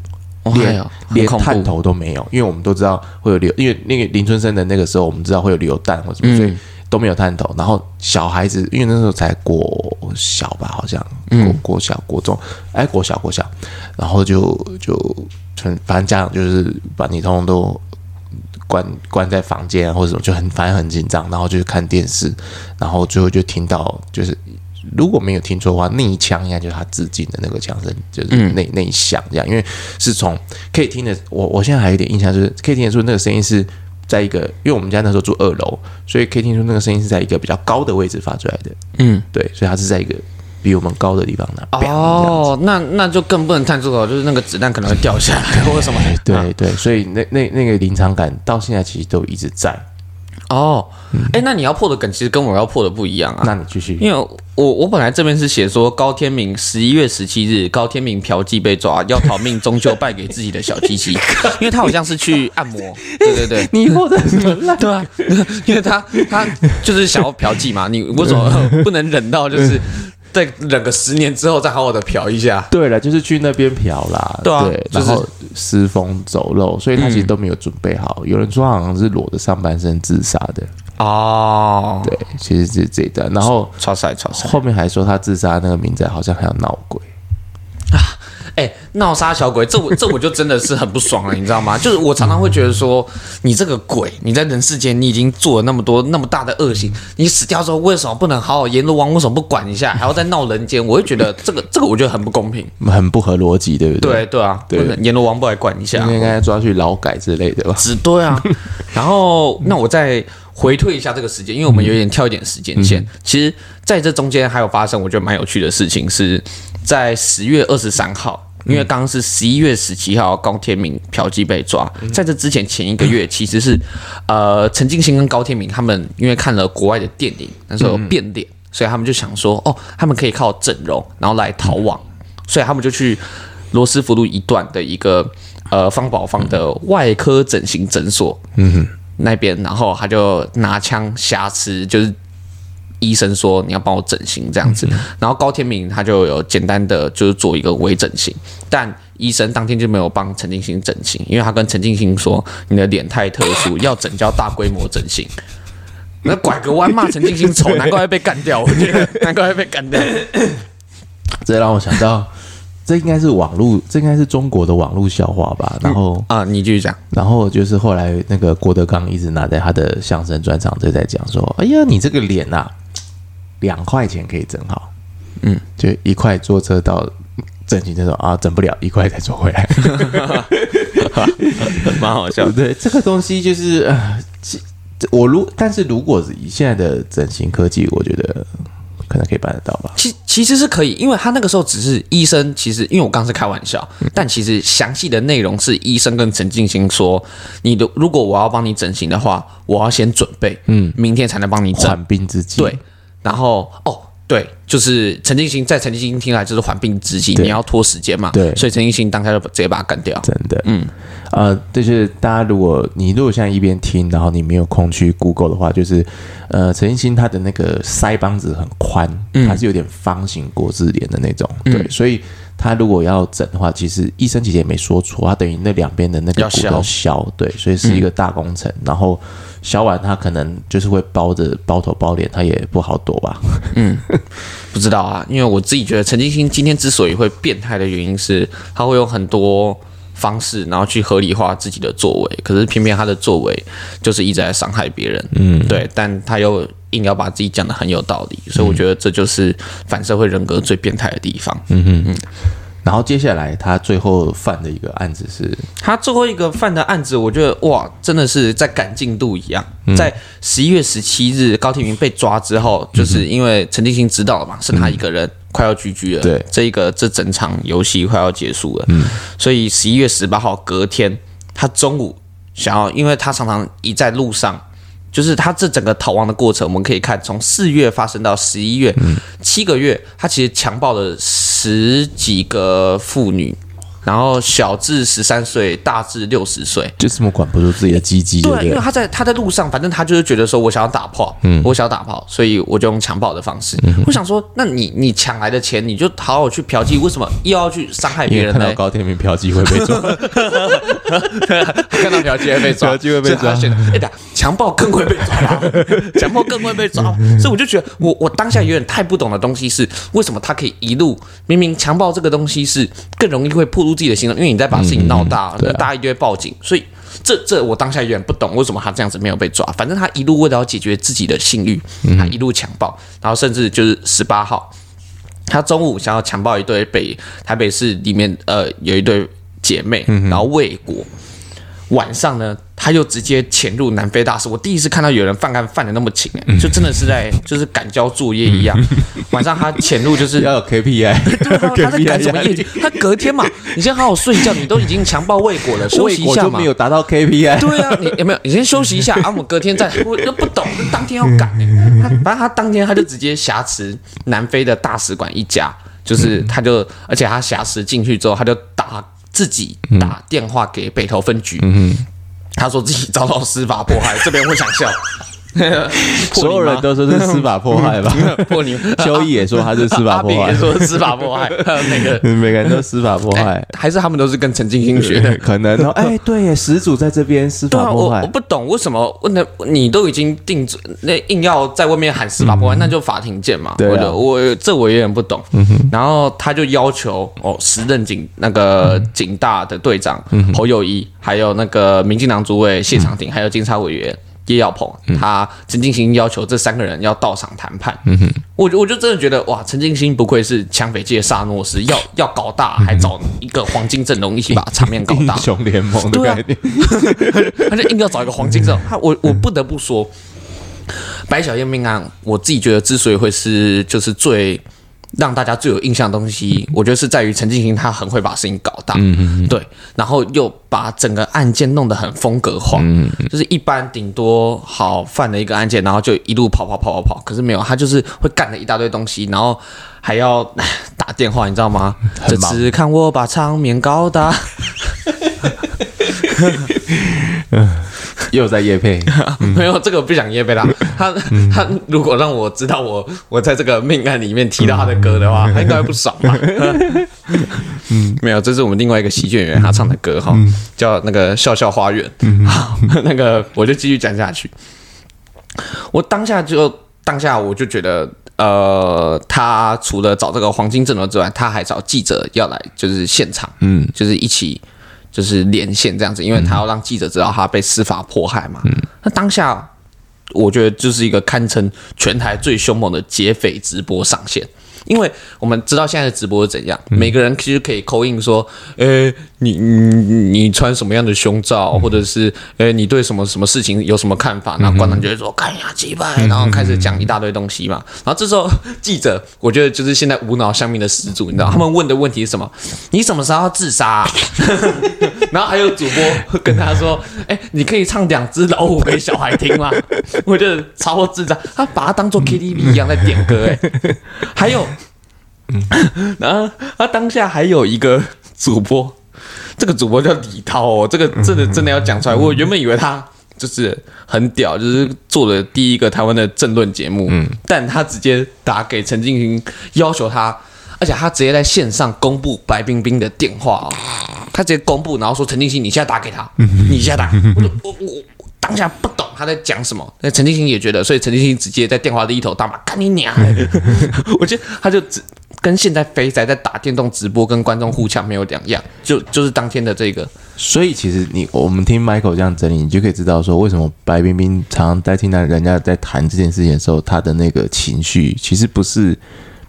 连连探头都没有，因为我们都知道会有流，因为那个林春生的那个时候，我们知道会有流弹或什么，所以都没有探头。然后小孩子，因为那时候才国小吧，好像国国小国中，哎，国小国小，然后就就反正家长就是把你通通都关关在房间或者什么，就很反正很紧张，然后就去看电视，然后最后就听到就是。如果没有听错的话，那一枪应该就是他自尽的那个枪声，就是那、嗯、那一响这样，因为是从可以听的，我我现在还有点印象，就是可以听得出那个声音是在一个，因为我们家那时候住二楼，所以可以听出那个声音是在一个比较高的位置发出来的。嗯，对，所以它是在一个比我们高的地方呢。哦，那那就更不能探出口，就是那个子弹可能会掉下来或者什么。对对，所以那那那个临场感到现在其实都一直在。哦，哎、欸，那你要破的梗其实跟我要破的不一样啊。那你继续，因为我我本来这边是写说高天明十一月十七日，高天明嫖妓被抓，要逃命终究败给自己的小鸡鸡，因为他好像是去按摩，对对对，你破的什么烂？对啊，因为他他就是想要嫖妓嘛，你为什么 不能忍到就是？再忍个十年之后，再好好的嫖一下。对了，就是去那边嫖啦。对啊，对，然后失风走漏，所以他其实都没有准备好。嗯、有人说好像是裸着上半身自杀的。哦，对，其实是这一段。然后后面还说他自杀那个民宅好像还有闹鬼。哎，闹杀小鬼，这我这我就真的是很不爽了，你知道吗？就是我常常会觉得说，你这个鬼，你在人世间你已经做了那么多那么大的恶行，你死掉之后为什么不能好好阎罗王为什么不管一下，还要再闹人间？我会觉得这个这个我觉得很不公平，很不合逻辑，对不对？对对啊，对，阎罗王不来管一下，应该抓去劳改之类的吧？只对啊。然后那我再回退一下这个时间，因为我们有点跳一点时间线。其实在这中间还有发生我觉得蛮有趣的事情，是在十月二十三号。因为刚刚是十一月十七号，高天明嫖妓被抓。在这之前前一个月，其实是 呃陈进兴跟高天明他们因为看了国外的电影，那时候有变脸，所以他们就想说，哦，他们可以靠整容然后来逃亡，所以他们就去罗斯福路一段的一个呃方宝方的外科整形诊所，嗯哼，那边，然后他就拿枪挟持，就是。医生说你要帮我整形这样子，然后高天明他就有简单的就是做一个微整形，但医生当天就没有帮陈静心整形，因为他跟陈静心说你的脸太特殊，要整要大规模整形。那拐个弯骂陈静心丑，难怪会被干掉，我觉得难怪会被干掉。这让我想到，这应该是网络，这应该是中国的网络笑话吧？然后啊，你继续讲。然后就是后来那个郭德纲一直拿在他的相声专场就在讲说，哎呀，你这个脸呐。两块钱可以整好，嗯，就一块坐车到整形诊所啊，整不了，一块再坐回来，蛮好笑。对，这个东西就是呃，我如但是如果是以现在的整形科技，我觉得可能可以办得到吧。其其实是可以，因为他那个时候只是医生，其实因为我刚是开玩笑，但其实详细的内容是医生跟陈静心说，你的如果我要帮你整形的话，我要先准备，嗯，明天才能帮你整，缓兵之计，对。然后哦，对，就是陈进兴在陈进兴听来就是缓兵之计，你要拖时间嘛，对，所以陈进兴当下就直接把他干掉。真的，嗯，呃，就是大家如果你如果现在一边听，然后你没有空去 Google 的话，就是呃，陈进兴他的那个腮帮子很宽，他是有点方形国字脸的那种，嗯、对，所以他如果要整的话，其实医生姐姐也没说错，他等于那两边的那个骨要削，对，所以是一个大工程，嗯、然后。削完他可能就是会包着包头包脸，他也不好躲吧？嗯，不知道啊，因为我自己觉得陈金星今天之所以会变态的原因是，他会用很多方式，然后去合理化自己的作为，可是偏偏他的作为就是一直在伤害别人。嗯，对，但他又硬要把自己讲的很有道理，所以我觉得这就是反社会人格最变态的地方。嗯嗯嗯。然后接下来他最后犯的一个案子是，他最后一个犯的案子，我觉得哇，真的是在赶进度一样。嗯、在十一月十七日高天明被抓之后，就是因为陈定兴知道了嘛，是他一个人快要 GG 了，对，这一个这整场游戏快要结束了，嗯，所以十一月十八号隔天，他中午想要，因为他常常一在路上。就是他这整个逃亡的过程，我们可以看从四月发生到十一月，嗯、七个月，他其实强暴了十几个妇女。然后小至十三岁，大至六十岁，就这么管不住自己的鸡鸡。对，因为他在他在路上，反正他就是觉得说，我想要打炮，嗯，我想要打炮，所以我就用强暴的方式。嗯、我想说，那你你抢来的钱，你就好好去嫖妓，为什么又要去伤害别人呢？看到高天明嫖妓会被抓，看到嫖妓会被抓，嫖妓会被抓。哎呀，强暴更会被抓，强暴更会被抓。所以我就觉得，我我当下有点太不懂的东西是，为什么他可以一路明明强暴这个东西是更容易会暴露自己的行动，因为你在把事情闹大，大家一定会报警，所以这这我当下有点不懂，为什么他这样子没有被抓？反正他一路为了要解决自己的性欲，他一路强暴，然后甚至就是十八号，他中午想要强暴一对北台北市里面呃有一对姐妹，然后未果，晚上呢。他就直接潜入南非大使，我第一次看到有人犯案犯的那么勤，就真的是在就是赶交作业一样。晚上他潜入就是要有 KPI，对啊，他在赶什么业绩？他隔天嘛，你先好好睡觉，你都已经强暴未果了，休息一下嘛。没有达到 KPI，对啊，你有没有？你先休息一下啊，我们隔天再。我又不懂，当天要赶 他反正他当天他就直接挟持南非的大使馆一家，就是他就而且他挟持进去之后，他就打自己打电话给北投分局。他说自己 遭到司法迫害，这边会想笑，所有人都说是司法迫害吧？破你邱毅也说他是司法 迫害，也说司法迫害，每个每个人都司法迫害，还是他们都是跟陈进兴学的？可能哦。哎，对耶，始祖在这边司法迫害，我不懂为什么？问的你都已经定罪，那硬要在外面喊司法迫害，那就法庭见嘛。对啊，我这我有点不懂。然后他就要求哦，时任警那个警大的队长侯友谊，还有那个民进党主委谢长廷，还有警察委员。叶耀鹏，他陈进兴要求这三个人要到场谈判。嗯哼，我我就真的觉得哇，陈进兴不愧是抢匪界萨诺斯，要要搞大还找一个黄金阵容一起把 场面搞大。英雄联盟的概念，他就硬要找一个黄金阵容。他我我不得不说，白小燕命案，我自己觉得之所以会是就是最。让大家最有印象的东西，我觉得是在于陈进兴他很会把事情搞大，嗯嗯对，然后又把整个案件弄得很风格化，就是一般顶多好犯了一个案件，然后就一路跑跑跑跑跑，可是没有，他就是会干了一大堆东西，然后还要打电话，你知道吗？这次看我把场面搞大。又在夜配，没有这个不想夜配啦。他他如果让我知道我我在这个命案里面提到他的歌的话，他应该不爽吧？嗯，没有，这是我们另外一个喜剧演员他唱的歌哈，叫那个笑笑花园。好，那个我就继续讲下去。我当下就当下我就觉得，呃，他除了找这个黄金阵容之外，他还找记者要来，就是现场，嗯，就是一起。就是连线这样子，因为他要让记者知道他被司法迫害嘛。嗯、那当下，我觉得就是一个堪称全台最凶猛的劫匪直播上线。因为我们知道现在的直播是怎样，嗯、每个人其实可以 call in 说，诶、欸，你你你穿什么样的胸罩，嗯、或者是诶、欸，你对什么什么事情有什么看法？那观众就会说，看呀，击败，然后开始讲一大堆东西嘛。然后这时候记者，我觉得就是现在无脑乡民的始祖，你知道，他们问的问题是什么？你什么时候要自杀、啊？然后还有主播跟他说，哎、欸，你可以唱两只老虎给小孩听吗？我觉得超智障，他把它当做 KTV 一样在点歌、欸，诶，还有。嗯，然后他当下还有一个主播，这个主播叫李涛哦，这个真的真的要讲出来。我原本以为他就是很屌，就是做了第一个台湾的政论节目，嗯，但他直接打给陈进兴，要求他，而且他直接在线上公布白冰冰的电话哦，他直接公布，然后说陈进兴，你现在打给他，你现在打，我 我我当下不懂他在讲什么，那陈进兴也觉得，所以陈进兴直接在电话的一头大骂，干你娘！我觉得他就只。跟现在肥仔在打电动直播跟观众互呛没有两样，就就是当天的这个。所以其实你我们听 Michael 这样整理，你就可以知道说，为什么白冰冰常常在听到人家在谈这件事情的时候，他的那个情绪其实不是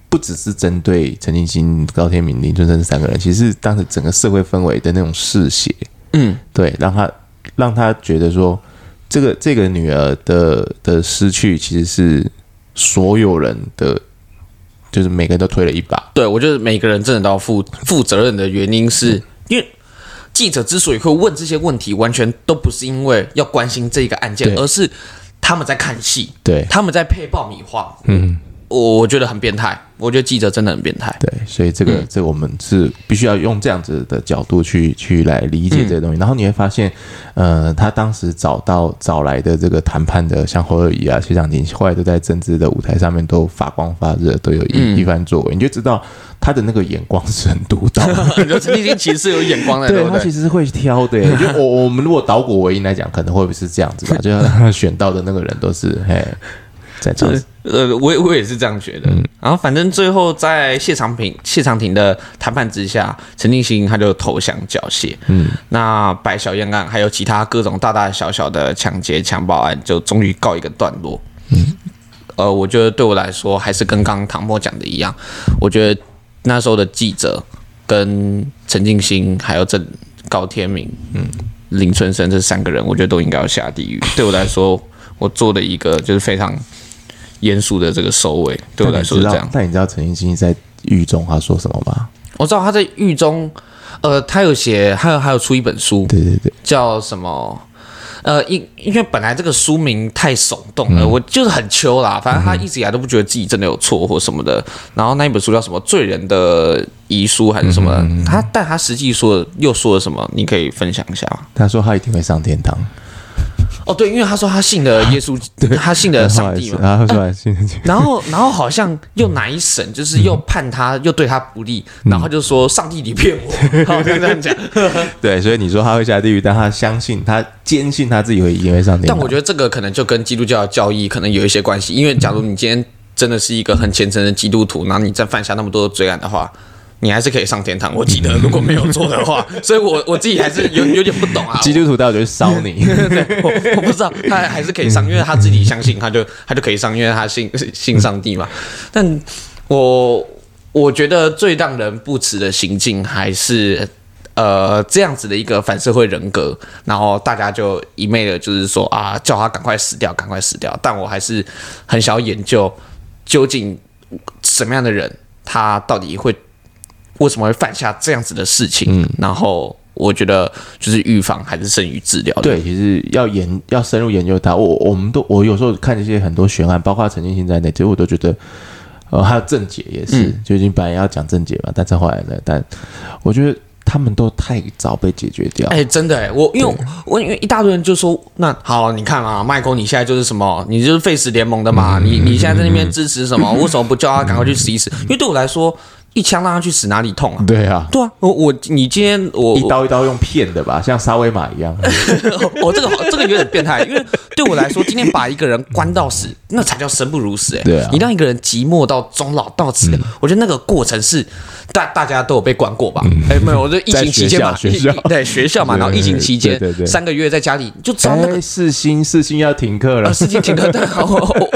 不只是针对陈进兴、高天明、林春生这三个人，其实是当时整个社会氛围的那种嗜血。嗯，对，让他让他觉得说，这个这个女儿的的失去其实是所有人的。就是每个人都推了一把，对，我觉得每个人真的都要负负责任的原因是，是因为记者之所以会问这些问题，完全都不是因为要关心这个案件，而是他们在看戏，对，他们在配爆米花，嗯，我我觉得很变态。我觉得记者真的很变态，对，所以这个、嗯、这个我们是必须要用这样子的角度去去来理解这个东西。嗯、然后你会发现，呃，他当时找到找来的这个谈判的，像侯友谊啊、谢长廷，后来都在政治的舞台上面都发光发热，都有一、嗯、一番作为，你就知道他的那个眼光是很独到的。你说陈进兴其实是有眼光的，对，他其实是会挑的。就我我们如果倒果为因来讲，可能会不会是这样子吧？就选到的那个人都是嘿。在这呃，我我也是这样觉得。嗯、然后反正最后在谢长廷谢长廷的谈判之下，陈进兴他就投降缴械。嗯，那白小燕案还有其他各种大大小小的抢劫强暴案，就终于告一个段落。嗯，呃，我觉得对我来说，还是跟刚刚唐默讲的一样，我觉得那时候的记者跟陈进兴还有郑高天明、嗯林春生这三个人，我觉得都应该要下地狱。对我来说，我做的一个就是非常。严肃的这个收尾，对我来说是这样。但你知道陈奕迅在狱中他说什么吗？我知道他在狱中，呃，他有写，还有还有出一本书，对对对，叫什么？呃，因因为本来这个书名太耸动了，嗯、我就是很秋啦。反正他一直以来都不觉得自己真的有错或什么的。然后那一本书叫什么？罪人的遗书还是什么？嗯、他但他实际说又说了什么？你可以分享一下吗？他说他一定会上天堂。哦，对，因为他说他信的 耶稣，啊、他信的上帝嘛，然后说信、啊，然后然后好像又哪一神，就是又判他，又对他不利，嗯、然后就说上帝你骗我，好像这样讲。对，所以你说他会下地狱，但他相信，他坚信他自己会因为上帝。但我觉得这个可能就跟基督教的教义可能有一些关系，因为假如你今天真的是一个很虔诚的基督徒，然后你再犯下那么多的罪案的话。你还是可以上天堂，我记得如果没有错的话，所以我我自己还是有有点不懂啊。基督徒到底就是烧你？对，我我不知道，他还是可以上，因为他自己相信，他就他就可以上，因为他信信上帝嘛。但我我觉得最让人不齿的行径还是呃这样子的一个反社会人格，然后大家就一昧的就是说啊，叫他赶快死掉，赶快死掉。但我还是很想要研究究竟什么样的人，他到底会。为什么会犯下这样子的事情？嗯，然后我觉得就是预防还是胜于治疗。对，其实要研要深入研究它。我我们都我有时候看一些很多悬案，包括陈建新在内，其实我都觉得，呃，还有郑捷也是，嗯、就已经本来要讲郑捷嘛，但是后来呢，但我觉得他们都太早被解决掉。哎，真的哎，我因为我因为一大堆人就说，那好，你看啊，麦克，你现在就是什么？你就是废死联盟的嘛？嗯、你你现在在那边支持什么？嗯、为什么不叫他赶快去死一死？嗯、因为对我来说。一枪让他去死，哪里痛啊？对啊，对啊，我我你今天我一刀一刀用骗的吧，像沙威玛一样。我 这个这个有点变态，因为对我来说，今天把一个人关到死，那才叫生不如死哎。对啊，你让一个人寂寞到终老到死，我觉得那个过程是大大家都有被关过吧？哎，没有，我就疫情期间嘛，学校对学校嘛，然后疫情期间三个月在家里就找那个四星四星要停课了，四星停课，但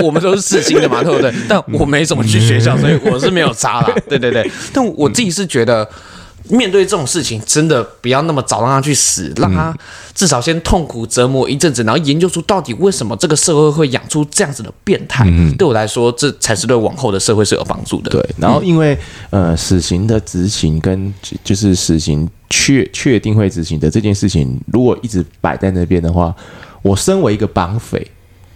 我们都是四星的嘛，对不对？但我没怎么去学校，所以我是没有查啦。对对对，但我自己。是觉得面对这种事情，真的不要那么早让他去死，让他至少先痛苦折磨一阵子，然后研究出到底为什么这个社会会养出这样子的变态。嗯、对我来说，这才是对往后的社会是有帮助的。对，然后因为呃，死刑的执行跟就是死刑确确定会执行的这件事情，如果一直摆在那边的话，我身为一个绑匪。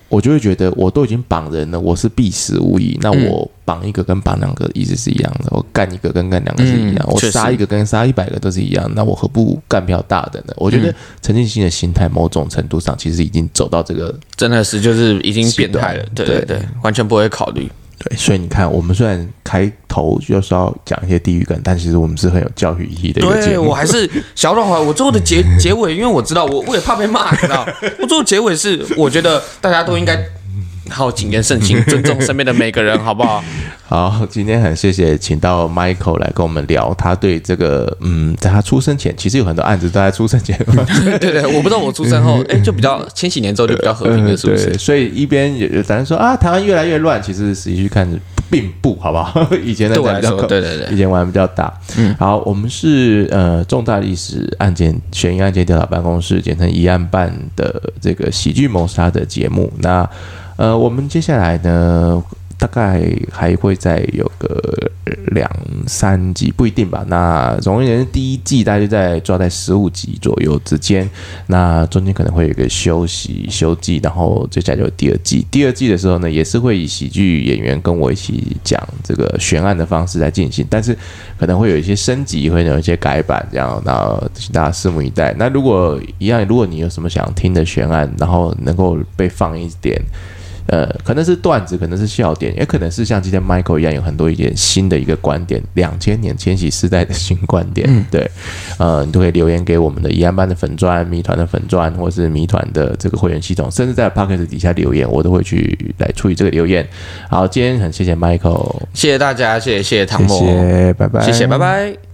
我就会觉得，我都已经绑人了，我是必死无疑。那我绑一个跟绑两个意思是一样的，我干一个跟干两个是一样，我杀一个跟杀一百个都是一样。那我何不干票大的呢？我觉得陈进兴的心态，某种程度上其实已经走到这个，真的是就是已经变态了。对对对，完全不会考虑。对，所以你看，我们虽然开头就是要讲一些地域梗，但其实我们是很有教育意义的一个节目。对，我还是 小软滑，我最后的结结尾，因为我知道，我我也怕被骂，你知道，我最后结尾是，我觉得大家都应该。好，谨言慎行，尊重身边的每个人，好不好？好，今天很谢谢请到 Michael 来跟我们聊，他对这个，嗯，在他出生前，其实有很多案子都在出生前。对 对对，我不知道我出生后，哎，就比较千禧年之后就比较和平了，是不是？所以一边有咱说啊，台湾越来越乱，其实实际去看并不好不好？以前的对我来说，对对对，以前玩比较大。嗯，好，我们是呃重大历史案件悬疑案件调查办公室，简称疑案办的这个喜剧谋杀的节目。那呃，我们接下来呢，大概还会再有个两三集，不一定吧。那总而言之，第一季大概就在抓在十五集左右之间。那中间可能会有一个休息休季，然后接下来就有第二季。第二季的时候呢，也是会以喜剧演员跟我一起讲这个悬案的方式来进行，但是可能会有一些升级，会有一些改版，这样，那大家拭目以待。那如果一样，如果你有什么想听的悬案，然后能够被放一点。呃，可能是段子，可能是笑点，也可能是像今天 Michael 一样，有很多一点新的一个观点，两千年千禧时代的新观点。嗯、对，呃，你都可以留言给我们的疑案办的粉砖、谜团的粉砖，或是谜团的这个会员系统，甚至在 Pocket 底下留言，我都会去来处理这个留言。好，今天很谢谢 Michael，谢谢大家，谢谢谢谢汤姆，谢谢，拜拜，谢谢，拜拜。